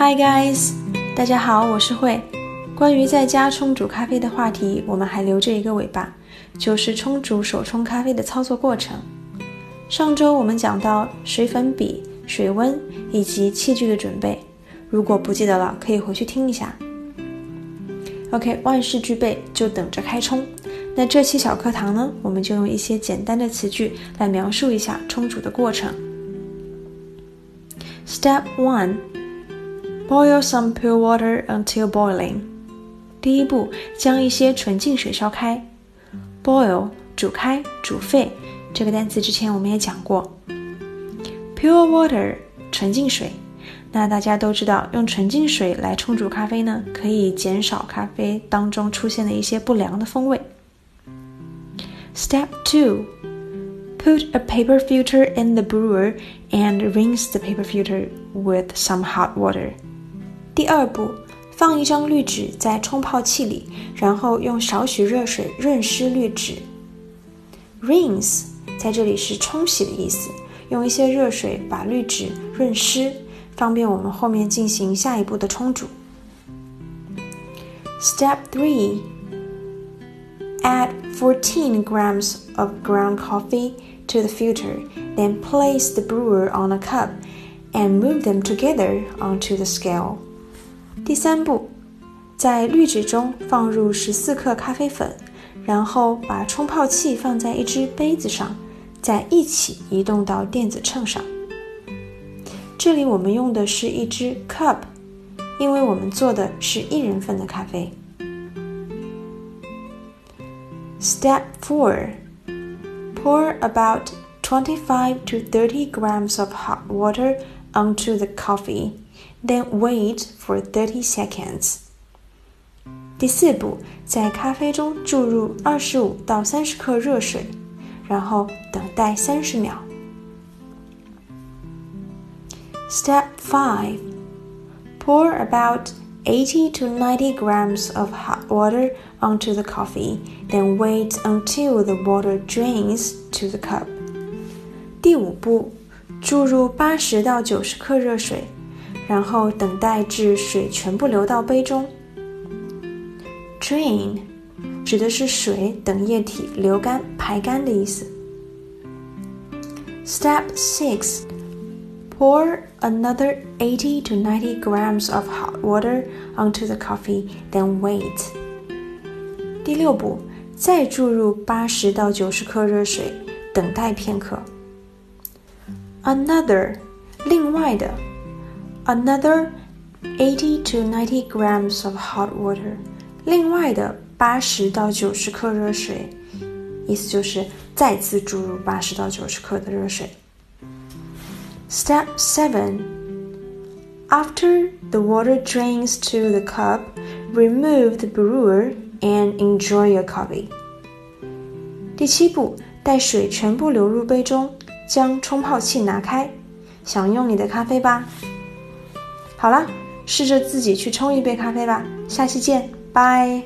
Hi guys，大家好，我是慧。关于在家冲煮咖啡的话题，我们还留着一个尾巴，就是冲煮手冲咖啡的操作过程。上周我们讲到水粉比、水温以及器具的准备，如果不记得了，可以回去听一下。OK，万事俱备，就等着开冲。那这期小课堂呢，我们就用一些简单的词句来描述一下冲煮的过程。Step one: boil some pure water until boiling. 第一步，将一些纯净水烧开。Boil，煮开、煮沸。这个单词之前我们也讲过。Pure water，纯净水。那大家都知道，用纯净水来冲煮咖啡呢，可以减少咖啡当中出现的一些不良的风味。Step two, put a paper filter in the brewer and rinse the paper filter with some hot water. 第二步，放一张滤纸在冲泡器里，然后用少许热水润湿滤纸。Rinse 在这里是冲洗的意思，用一些热水把滤纸润湿。方便我们后面进行下一步的冲煮。Step three: Add 14 grams of ground coffee to the filter, then place the brewer on a cup and move them together onto the scale. 第三步，在滤纸中放入十四克咖啡粉，然后把冲泡器放在一只杯子上，再一起移动到电子秤上。这里我们用的是一只 cup，因为我们做的是一人份的咖啡。Step four: Pour about twenty-five to thirty grams of hot water onto the coffee, then wait for thirty seconds. 第四步，在咖啡中注入二十五到三十克热水，然后等待三十秒。Step 5 Pour about 80 to 90 grams of hot water onto the coffee, then wait until the water drains to the cup. 第五步，注入八十到九十克热水， 然后等待至水全部流到杯中。Drain 指的是水等液体流干、排干的意思。Step six Pour another 80 to 90 grams of hot water onto the coffee, then wait. 第六步，再注入八十到九十克热水，等待片刻。Another，另外的 ，another 80 to 90 grams of hot water，另外的八十到九十克热水，意思就是再次注入八十到九十克的热水。Step 7 After the water drains to the cup, remove the brewer and enjoy your coffee. 第七步，待水全部流入杯中，将冲泡器拿开，享用你的咖啡吧。 好了，试着自己去冲一杯咖啡吧。下期见，拜。